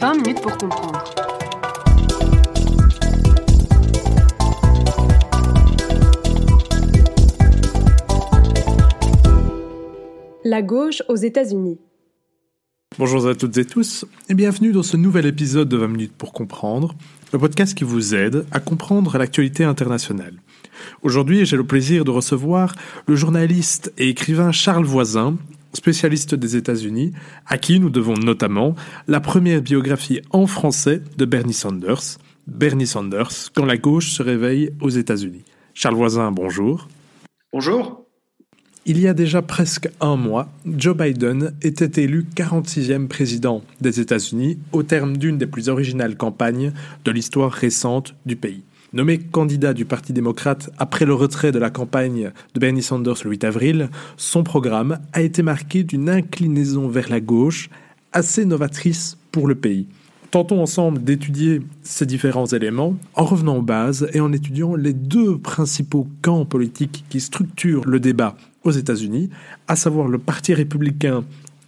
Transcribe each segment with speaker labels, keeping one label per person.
Speaker 1: 20 minutes pour comprendre. La gauche aux États-Unis.
Speaker 2: Bonjour à toutes et tous et bienvenue dans ce nouvel épisode de 20 minutes pour comprendre, le podcast qui vous aide à comprendre l'actualité internationale. Aujourd'hui, j'ai le plaisir de recevoir le journaliste et écrivain Charles Voisin, spécialiste des États-Unis, à qui nous devons notamment la première biographie en français de Bernie Sanders, Bernie Sanders, quand la gauche se réveille aux États-Unis. Charles Voisin, bonjour.
Speaker 3: Bonjour.
Speaker 2: Il y a déjà presque un mois, Joe Biden était élu 46e président des États-Unis au terme d'une des plus originales campagnes de l'histoire récente du pays. Nommé candidat du Parti démocrate après le retrait de la campagne de Bernie Sanders le 8 avril, son programme a été marqué d'une inclinaison vers la gauche assez novatrice pour le pays. Tentons ensemble d'étudier ces différents éléments en revenant aux bases et en étudiant les deux principaux camps politiques qui structurent le débat aux États-Unis, à savoir le Parti républicain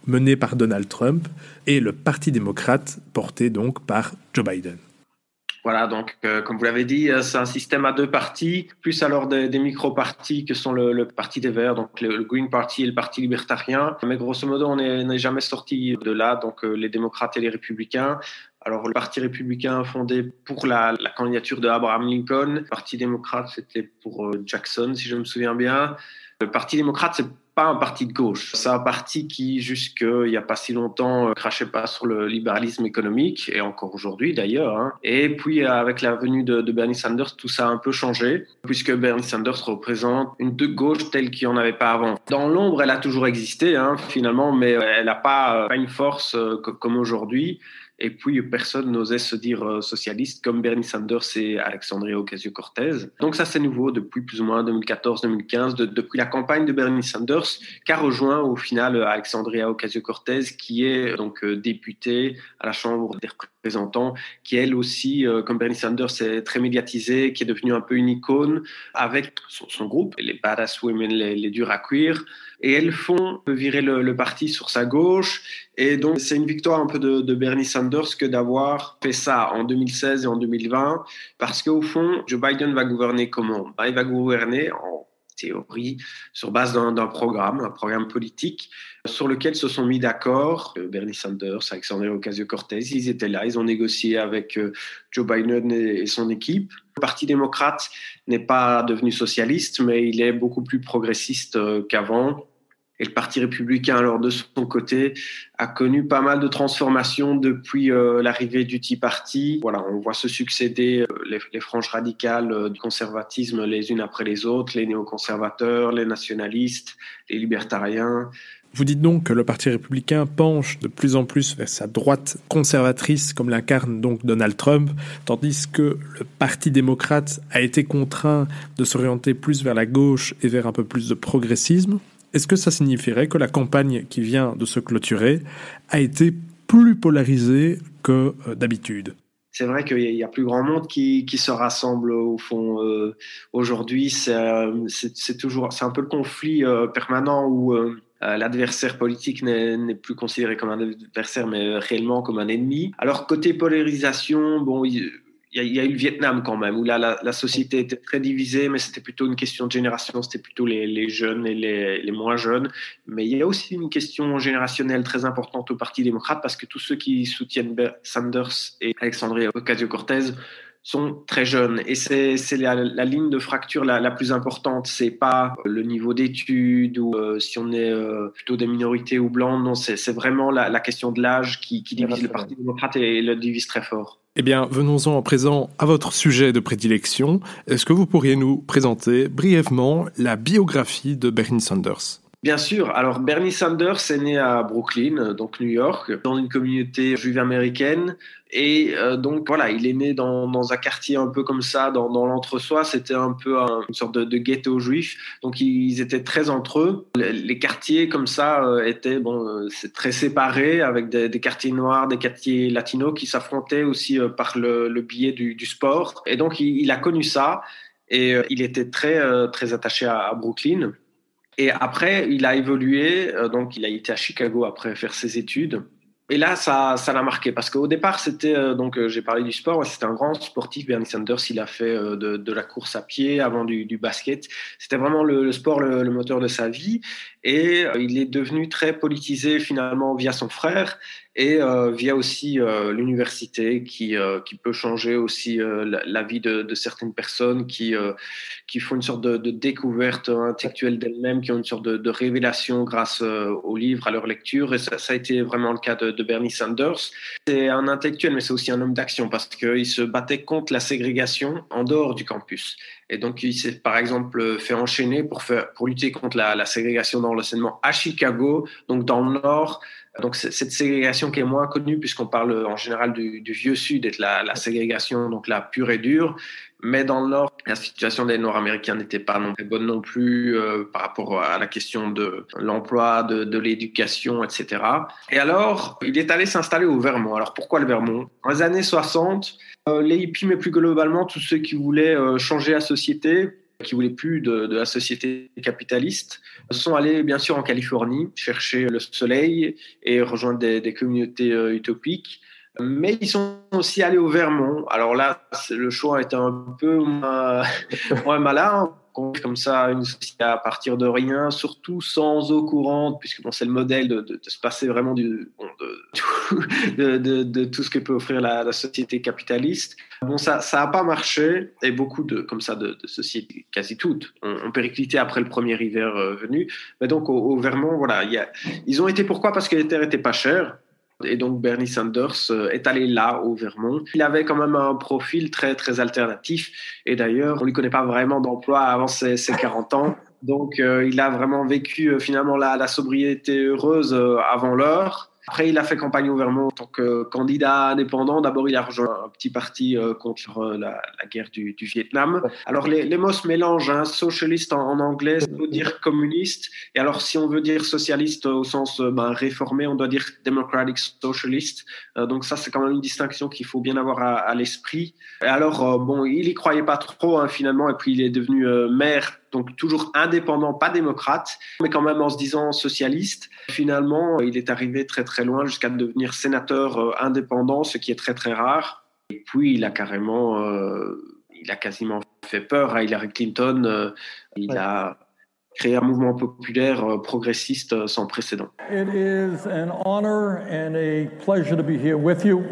Speaker 2: mené par Donald Trump et le Parti démocrate porté donc par Joe Biden.
Speaker 3: Voilà, donc euh, comme vous l'avez dit, euh, c'est un système à deux partis, plus alors des, micro-partis que sont le, Parti des Verts, donc le, Green Party et le Parti libertarien. Mais grosso modo, on n'est jamais sorti de là, donc euh, les démocrates et les républicains. Alors le Parti républicain fondé pour la, la candidature de Abraham Lincoln, le Parti démocrate c'était pour Jackson, si je me souviens bien. Le Parti démocrate, c'est pas un parti de gauche. C'est un parti qui, jusqu'il n'y a pas si longtemps, euh, crachait pas sur le libéralisme économique, et encore aujourd'hui d'ailleurs. Hein. Et puis, avec la venue de, Bernie Sanders, tout ça a un peu changé, puisque Bernie Sanders représente une de gauche telle qu'il n'y en avait pas avant. Dans l'ombre, elle a toujours existé, hein, finalement, mais elle n'a pas, une force euh, comme aujourd'hui. Et puis, personne n'osait se dire euh, socialiste comme Bernie Sanders et Alexandria Ocasio-Cortez. Donc ça, c'est nouveau depuis plus ou moins 2014-2015, depuis la campagne de Bernie Sanders, qu'a rejoint au final Alexandria Ocasio-Cortez, qui est donc euh, députée à la Chambre des représentants, qui elle aussi, euh, comme Bernie Sanders, est très médiatisée, qui est devenue un peu une icône avec son, groupe, les Badass Women, les, les durs à cuire. Et elles font virer le, parti sur sa gauche. Et donc, c'est une victoire un peu de, Bernie Sanders que d'avoir fait ça en 2016 et en 2020, parce qu'au fond, Joe Biden va gouverner comment? Ben, Il va gouverner en théorie sur base d'un programme, un programme politique sur lequel se sont mis d'accord euh, Bernie Sanders, Alexandre Ocasio-Cortez. Ils étaient là, ils ont négocié avec euh, Joe Biden et son équipe. Le Parti démocrate n'est pas devenu socialiste, mais il est beaucoup plus progressiste euh, qu'avant. Et le Parti républicain, alors de son côté, a connu pas mal de transformations depuis euh, l'arrivée du Tea Party. Voilà, on voit se succéder euh, les, franges radicales euh, du conservatisme les unes après les autres, les néoconservateurs, les nationalistes, les libertariens.
Speaker 2: Vous dites donc que le Parti républicain penche de plus en plus vers sa droite conservatrice, comme l'incarne donc Donald Trump, tandis que le Parti démocrate a été contraint de s'orienter plus vers la gauche et vers un peu plus de progressisme. Est-ce que ça signifierait que la campagne qui vient de se clôturer a été plus polarisée que euh, d'habitude?
Speaker 3: C'est vrai qu'il y a plus grand monde qui, se rassemble au fond euh, aujourd'hui. Euh, c'est toujours, c'est un peu le conflit permanent où l'adversaire politique n'est plus considéré comme un adversaire, mais réellement comme un ennemi. Alors côté polarisation, bon, y, a eu le Vietnam quand même, où là, la, société était très divisée, mais c'était plutôt une question de génération, c'était plutôt les, jeunes et les, les, moins jeunes. Mais il y a aussi une question générationnelle très importante au Parti démocrate, parce que tous ceux qui soutiennent Sanders et Alexandria Ocasio-Cortez sont très jeunes. Et c'est la, la, ligne de fracture la, la plus importante. C'est pas le niveau d'études ou euh, si on est euh, plutôt des minorités ou blancs. Non, c'est vraiment la, la, question de l'âge qui, qui divise le Parti démocrate et le divise très fort.
Speaker 2: Eh bien, venons-en à présent à votre sujet de prédilection. Est-ce que vous pourriez nous présenter brièvement la biographie de Bernie Sanders?
Speaker 3: Bien sûr. Alors, Bernie Sanders est né à Brooklyn, donc New York, dans une communauté juive américaine. Et euh, donc, voilà, il est né dans, dans, un quartier un peu comme ça, dans, dans l'entre-soi. C'était un peu une sorte de, de, ghetto juif. Donc, ils étaient très entre eux. Les, quartiers comme ça euh, étaient bon, euh, très séparés, avec des, des, quartiers noirs, des quartiers latinos qui s'affrontaient aussi par le, le biais du, du, sport. Et donc, il, il a connu ça. Et il était très, très attaché à, à Brooklyn. Et après, il a évolué, euh, donc il a été à Chicago après faire ses études. Et là, ça, ça l'a marqué parce qu'au départ, c'était euh, donc euh, j'ai parlé du sport. C'était un grand sportif. Bernie Sanders, il a fait de, la course à pied avant du, basket. C'était vraiment le, sport le, moteur de sa vie. Et il est devenu très politisé finalement via son frère et euh, via aussi euh, l'université qui, euh, qui peut changer aussi la, vie de, certaines personnes qui, qui font une sorte de, découverte intellectuelle d'elles-mêmes, qui ont une sorte de, révélation grâce aux livres, à leur lecture. Et ça, a été vraiment le cas de Bernie Sanders. C'est un intellectuel, mais c'est aussi un homme d'action parce qu'il se battait contre la ségrégation en dehors du campus. Et donc, il s'est par exemple fait enchaîner pour, pour lutter contre la, ségrégation dans l'enseignement à Chicago, donc dans le nord. Donc, cette ségrégation qui est moins connue, puisqu'on parle en général du, vieux Sud, être la, la, ségrégation, donc la pure et dure. Mais dans le Nord, la situation des Nord-Américains n'était pas non plus bonne non plus euh, par rapport à la question de l'emploi, de, de l'éducation, etc. Et alors, il est allé s'installer au Vermont. Alors, pourquoi le Vermont? Dans les années 60, euh, les hippies, mais plus globalement, tous ceux qui voulaient euh, changer la société, qui voulaient plus de, de, la société capitaliste, sont allés bien sûr en Californie chercher le soleil et rejoindre des, des communautés euh, utopiques. Mais ils sont aussi allés au Vermont. Alors là, le choix était un peu moins, moins malin comme ça une société à partir de rien, surtout sans eau courante, puisque bon, c'est le modèle de, se passer vraiment de, tout ce que peut offrir la, société capitaliste. Bon, ça n'a pas marché, et beaucoup de, comme ça, de, sociétés, quasi toutes, ont, ont, périclité après le premier hiver euh, venu. Mais donc, au, Vermont, voilà, ils ont été pourquoi? Parce que les terres étaient pas chères. Et donc Bernie Sanders euh, est allé là, au Vermont. Il avait quand même un profil très, très alternatif. Et d'ailleurs, on lui connaît pas vraiment d'emploi avant ses, ses 40 ans. Donc, euh, il a vraiment vécu euh, finalement la, sobriété heureuse avant l'heure. Après, il a fait campagne au Vermont en tant que candidat indépendant. D'abord, il a rejoint un petit parti euh, contre euh, la, guerre du, Vietnam. Alors, les, mots se mélangent. Hein. Socialiste en, anglais, ça veut dire communiste. Et alors, si on veut dire socialiste au sens euh, ben, réformé, on doit dire democratic socialist. Donc, ça, c'est quand même une distinction qu'il faut bien avoir à, l'esprit. Et alors, bon, il y croyait pas trop hein, finalement. Et puis, il est devenu maire donc toujours indépendant, pas démocrate, mais quand même en se disant socialiste. Finalement, il est arrivé très très loin jusqu'à devenir sénateur euh, indépendant, ce qui est très très rare. Et puis il a carrément, euh, il a quasiment fait peur à Hillary Clinton. Euh, il ouais. a créé un mouvement populaire euh, progressiste sans précédent.
Speaker 4: It is an honor and a pleasure to be here with you,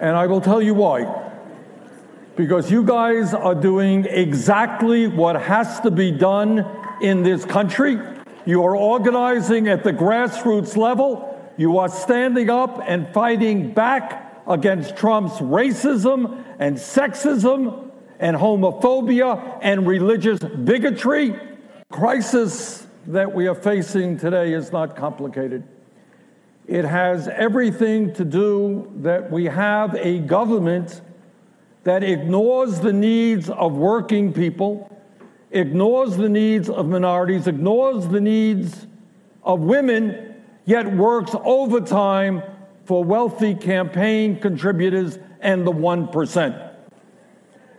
Speaker 4: and I will tell you why. Because you guys are doing exactly what has to be done in this country. You are organizing at the grassroots level. You are standing up and fighting back against Trump's racism and sexism and homophobia and religious bigotry. Crisis that we are facing today is not complicated. It has everything to do that we have a government that ignores the needs of working people, ignores the needs of minorities, ignores the needs of women, yet works overtime for wealthy campaign contributors and the 1%.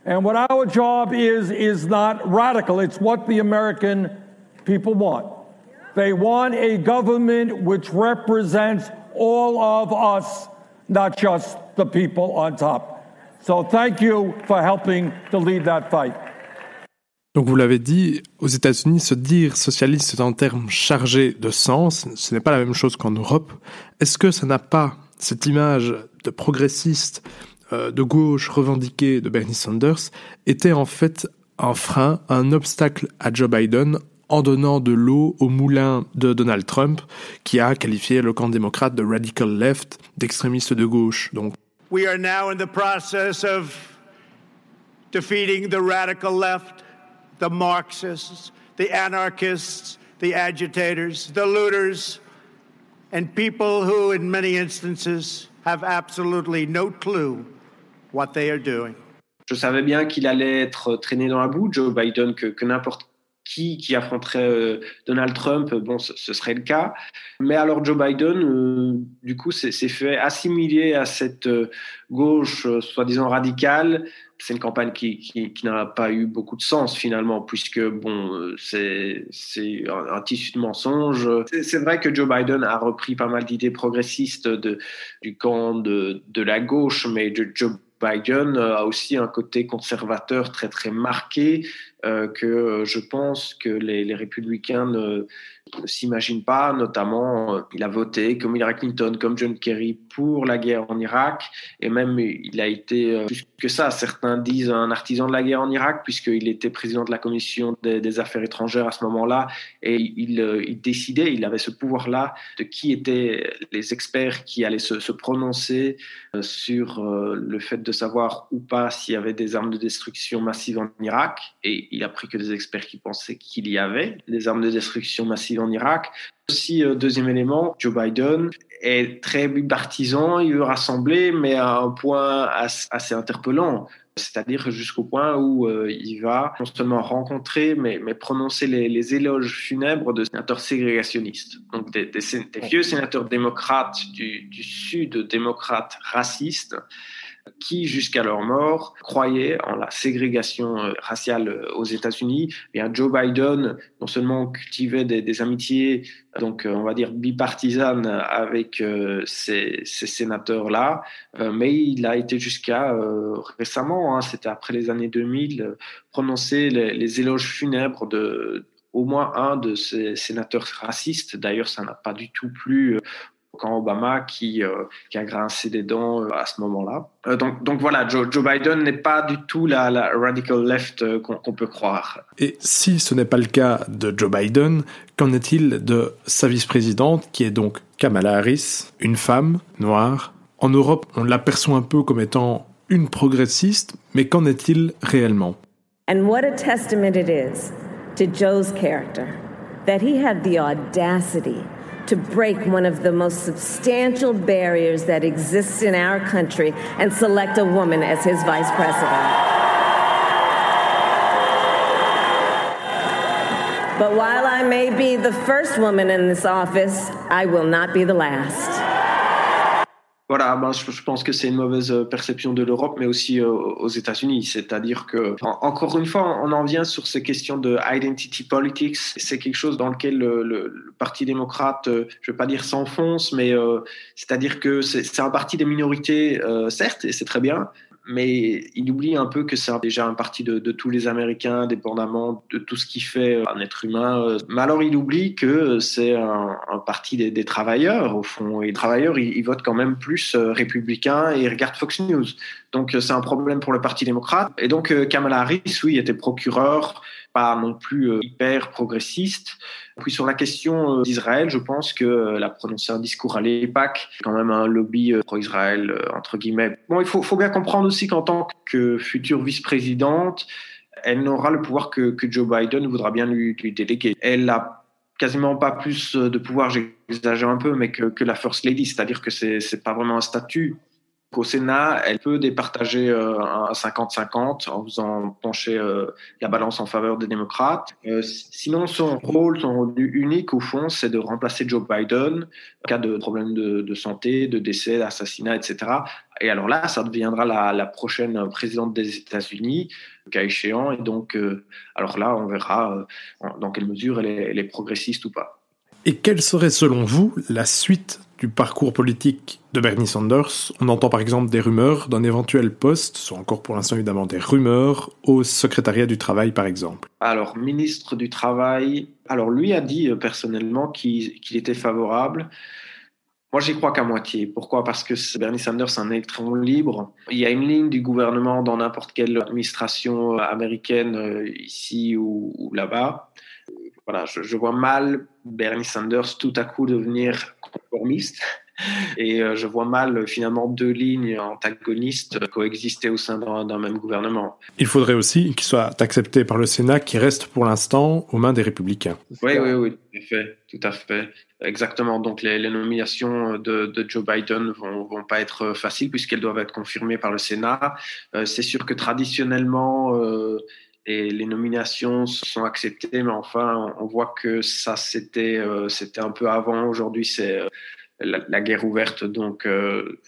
Speaker 4: And what our job is, is not radical, it's what the American people want. They want a government which represents all of us, not just the people on top. So thank you for helping to lead that fight.
Speaker 2: Donc vous l'avez dit, aux États-Unis, se dire socialiste est un terme chargé de sens, ce n'est pas la même chose qu'en Europe. Est-ce que ça n'a pas cette image de progressiste, euh, de gauche revendiquée de Bernie Sanders, était en fait un frein, un obstacle à Joe Biden en donnant de l'eau au moulin de Donald Trump, qui a qualifié le camp démocrate de radical left, d'extrémiste de gauche. Donc
Speaker 5: We are now in the process of defeating the radical left, the Marxists, the anarchists, the agitators, the looters, and people who, in many instances, have absolutely no clue what they are doing.
Speaker 3: Je savais bien qu'il allait être traîné dans la boue, Joe Biden, que, que n'importe qui, affronterait euh, Donald Trump, bon, ce, serait le cas. Mais alors Joe Biden, euh, du coup, s'est fait assimiler à cette gauche soi-disant radicale. C'est une campagne qui, qui, n'a pas eu beaucoup de sens finalement, puisque bon, c'est un, tissu de mensonges. C'est vrai que Joe Biden a repris pas mal d'idées progressistes du camp de, de la gauche, mais Joe Biden a aussi un côté conservateur très très marqué euh, que je pense que les, républicains ne, ne s'imagine pas, notamment, euh, il a voté comme Hillary Clinton, comme John Kerry pour la guerre en Irak, et même il a été, euh, plus que ça, certains disent un artisan de la guerre en Irak, puisqu'il était président de la commission des, affaires étrangères à ce moment-là, et il, euh, il, décidait, il avait ce pouvoir-là de qui étaient les experts qui allaient se, se prononcer sur le fait de savoir ou pas s'il y avait des armes de destruction massive en Irak, et il a pris que des experts qui pensaient qu'il y avait des armes de destruction massive en Irak. Aussi, euh, deuxième élément, Joe Biden est très partisan, il veut rassembler, mais à un point assez interpellant. C'est-à-dire jusqu'au point où euh, il va non seulement rencontrer, mais, mais prononcer les, éloges funèbres de sénateurs ségrégationnistes. Donc des, vieux sénateurs démocrates du, du Sud, démocrates racistes, qui, jusqu'à leur mort, croyaient en la ségrégation euh, raciale euh, aux États-Unis. Et Joe Biden, non seulement cultivait des, amitiés, donc euh, on va dire bipartisanes avec ces, sénateurs-là, mais il a été jusqu'à récemment, hein, c'était après les années 2000, prononcer les, les éloges funèbres de au moins un de ces sénateurs racistes. D'ailleurs, ça n'a pas du tout plu quand Obama qui, euh, qui, a grincé des dents euh, à ce moment-là. Euh, donc, donc, voilà, Joe, Biden n'est pas du tout la, la radical left qu'on peut croire.
Speaker 2: Et si ce n'est pas le cas de Joe Biden, qu'en est-il de sa vice-présidente, qui est donc Kamala Harris, une femme noire? En Europe, on l'aperçoit un peu comme étant une progressiste, mais qu'en est-il réellement?
Speaker 6: And what a testament it is to Joe's character that he had the audacity to break one of the most substantial barriers that exists in our country and select a woman as his vice president. But while I may be the first woman in this office, I will not be the last.
Speaker 3: Voilà, ben, je, pense que c'est une mauvaise euh, perception de l'Europe, mais aussi euh, aux États-Unis. C'est-à-dire que, encore une fois, on en vient sur ces questions de identity politics. C'est quelque chose dans lequel le, Parti démocrate, euh, je ne vais pas dire s'enfonce, mais c'est-à-dire que c'est un parti des minorités, certes, et c'est très bien, mais il oublie un peu que c'est déjà un parti de, tous les Américains, dépendamment de tout ce qui fait un être humain. Mais alors il oublie que c'est un, parti des, travailleurs, au fond. Et les travailleurs, ils, votent quand même plus euh, républicains et regardent Fox News. Donc euh, c'est un problème pour le Parti démocrate. Et donc euh, Kamala Harris, oui, était procureur, pas non plus hyper progressiste. Puis sur la question d'Israël, je pense que a prononcé un discours à l'EPAC, quand même un lobby pro-Israël, entre guillemets. Bon, il faut, bien comprendre aussi qu'en tant que future vice-présidente, elle n'aura le pouvoir que, Joe Biden voudra bien lui, déléguer. Elle a quasiment pas plus de pouvoir, j'exagère un peu, mais que, que la First Lady, c'est-à-dire que c'est pas vraiment un statut au Sénat, elle peut départager euh, un 50-50 en faisant pencher euh, la balance en faveur des démocrates. Euh, sinon, son rôle, son rôle unique, au fond, c'est de remplacer Joe Biden en cas de problème de, santé, de décès, d'assassinat, etc. Et alors là, ça deviendra la, prochaine présidente des États-Unis, cas échéant. Et donc, alors là, on verra dans quelle mesure elle est progressiste ou pas.
Speaker 2: Et quelle serait selon vous la suite du parcours politique de Bernie Sanders? On entend par exemple des rumeurs d'un éventuel poste, soit encore pour l'instant évidemment des rumeurs, au secrétariat du travail par exemple.
Speaker 3: Alors, ministre du Travail, alors lui a dit euh, personnellement qu'il était favorable. Moi, j'y crois qu'à moitié. Pourquoi? Parce que Bernie Sanders est un électron libre. Il y a une ligne du gouvernement dans n'importe quelle administration américaine, euh, ici ou là-bas voilà, je, vois mal Bernie Sanders tout à coup devenir conformiste. Et euh, je vois mal finalement deux lignes antagonistes coexister au sein d'un même gouvernement.
Speaker 2: Il faudrait aussi qu'il soit accepté par le Sénat qui reste pour l'instant aux mains des républicains.
Speaker 3: Oui, oui, oui, tout à fait. Tout à fait. Exactement. Donc les, nominations de, de, Joe Biden vont, vont pas être faciles puisqu'elles doivent être confirmées par le Sénat. Euh, c'est sûr que traditionnellement, euh, et les nominations sont acceptées, mais enfin, on voit que ça, c'était c'était un peu avant. Aujourd'hui, c'est la, guerre ouverte. Donc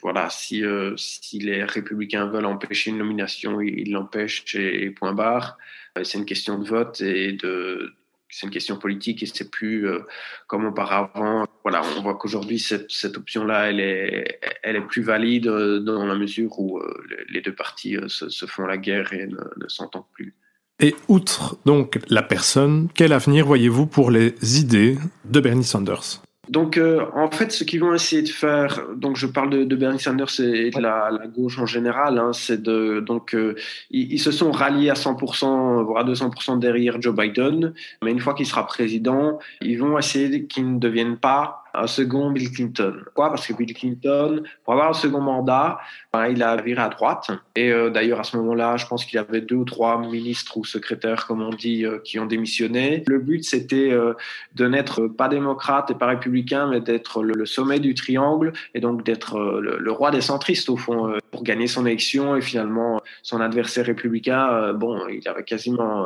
Speaker 3: voilà, si, si les républicains veulent empêcher une nomination, ils l'empêchent et, point barre. C'est une question de vote et de c'est une question politique et c'est plus comme auparavant. Voilà, on voit qu'aujourd'hui cette, cette option-là, elle est, elle est plus valide dans la mesure où les deux parties se, font la guerre et ne s'entendent plus.
Speaker 2: Et outre donc la personne, quel avenir voyez-vous pour les idées de Bernie Sanders?
Speaker 3: Donc, euh, en fait, ce qu'ils vont essayer de faire, donc je parle de, de Bernie Sanders et de la, la gauche en général, hein, c'est de, donc, euh, ils, ils, se sont ralliés à 100%, voire à 200% derrière Joe Biden, mais une fois qu'il sera président, ils vont essayer qu'il ne devienne pas un second Bill Clinton. Pourquoi? Parce que Bill Clinton, pour avoir un second mandat, ben, il a viré à droite. Et euh, d'ailleurs, à ce moment-là, je pense qu'il y avait deux ou trois ministres ou secrétaires, comme on dit, euh, qui ont démissionné. Le but, c'était euh, de n'être pas démocrate et pas républicain, mais d'être le, sommet du triangle et donc d'être le, le, roi des centristes, au fond, pour gagner son élection. Et finalement, son adversaire républicain, bon, il avait quasiment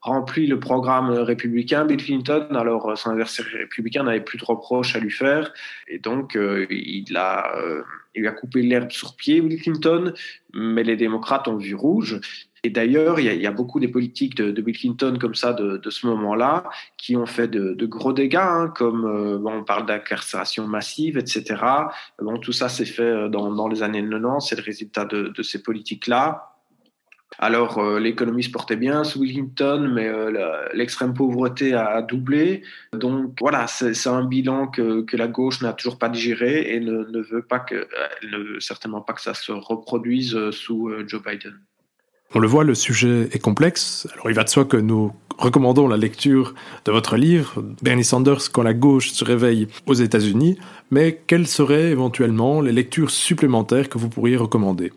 Speaker 3: rempli le programme républicain. Bill Clinton, alors son adversaire républicain, n'avait plus de reproches à lui faire. Et donc, euh, il, a, euh, il a coupé l'herbe sur pied, Bill Clinton. Mais les démocrates ont vu rouge. Et d'ailleurs, il, y, a beaucoup des politiques de, de Bill Clinton comme ça de, de ce moment-là qui ont fait de, de gros dégâts, hein, comme euh, bon, on parle d'incarcération massive, etc. Bon, tout ça s'est fait dans, dans les années 90, c'est le résultat de, de ces politiques-là. Alors, euh, l'économie se portait bien sous Clinton, mais euh, l'extrême pauvreté a doublé. Donc, voilà, c'est un bilan que, la gauche n'a toujours pas digéré et ne, veut pas que, euh, ne veut certainement pas que ça se reproduise sous Joe Biden.
Speaker 2: On le voit, le sujet est complexe. Alors, il va de soi que nous recommandons la lecture de votre livre, Bernie Sanders, quand la gauche se réveille aux États-Unis. Mais quelles seraient éventuellement les lectures supplémentaires que vous pourriez recommander?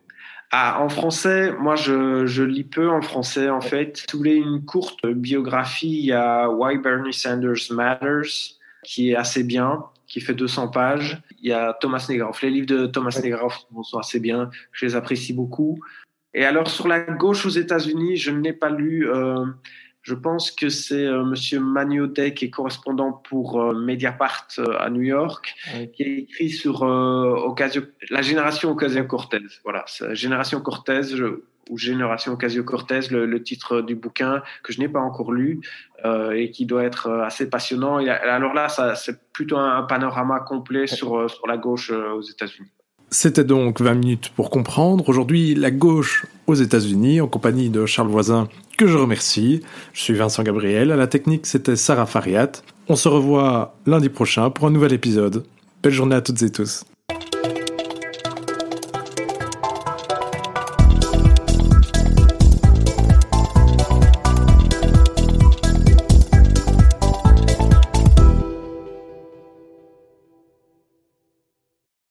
Speaker 3: Ah, en français, moi je, je, lis peu en français en fait. Vous voulez une courte biographie, il y a Why Bernie Sanders Matters, qui est assez bien, qui fait 200 pages. Il y a Thomas Negroff. Les livres de Thomas Negroff sont assez bien, je les apprécie beaucoup. Et alors sur la gauche aux États-Unis, je n'ai pas lu euh, je pense que c'est euh, Monsieur qui est correspondant pour euh, Mediapart euh, à New York, oui. qui a écrit sur euh, Ocasio, la génération Ocasio-Cortez. Voilà, génération Cortez ou génération Ocasio-Cortez, le, le, titre du bouquin que je n'ai pas encore lu euh, et qui doit être assez passionnant. Et alors là, c'est plutôt un, un, panorama complet sur, sur la gauche aux États-Unis.
Speaker 2: C'était donc 20 minutes pour comprendre. Aujourd'hui, la gauche aux États-Unis, en compagnie de Charles Voisin, que je remercie. Je suis Vincent Gabriel. À la technique, c'était Sarah Fariat. On se revoit lundi prochain pour un nouvel épisode. Belle journée à toutes et tous.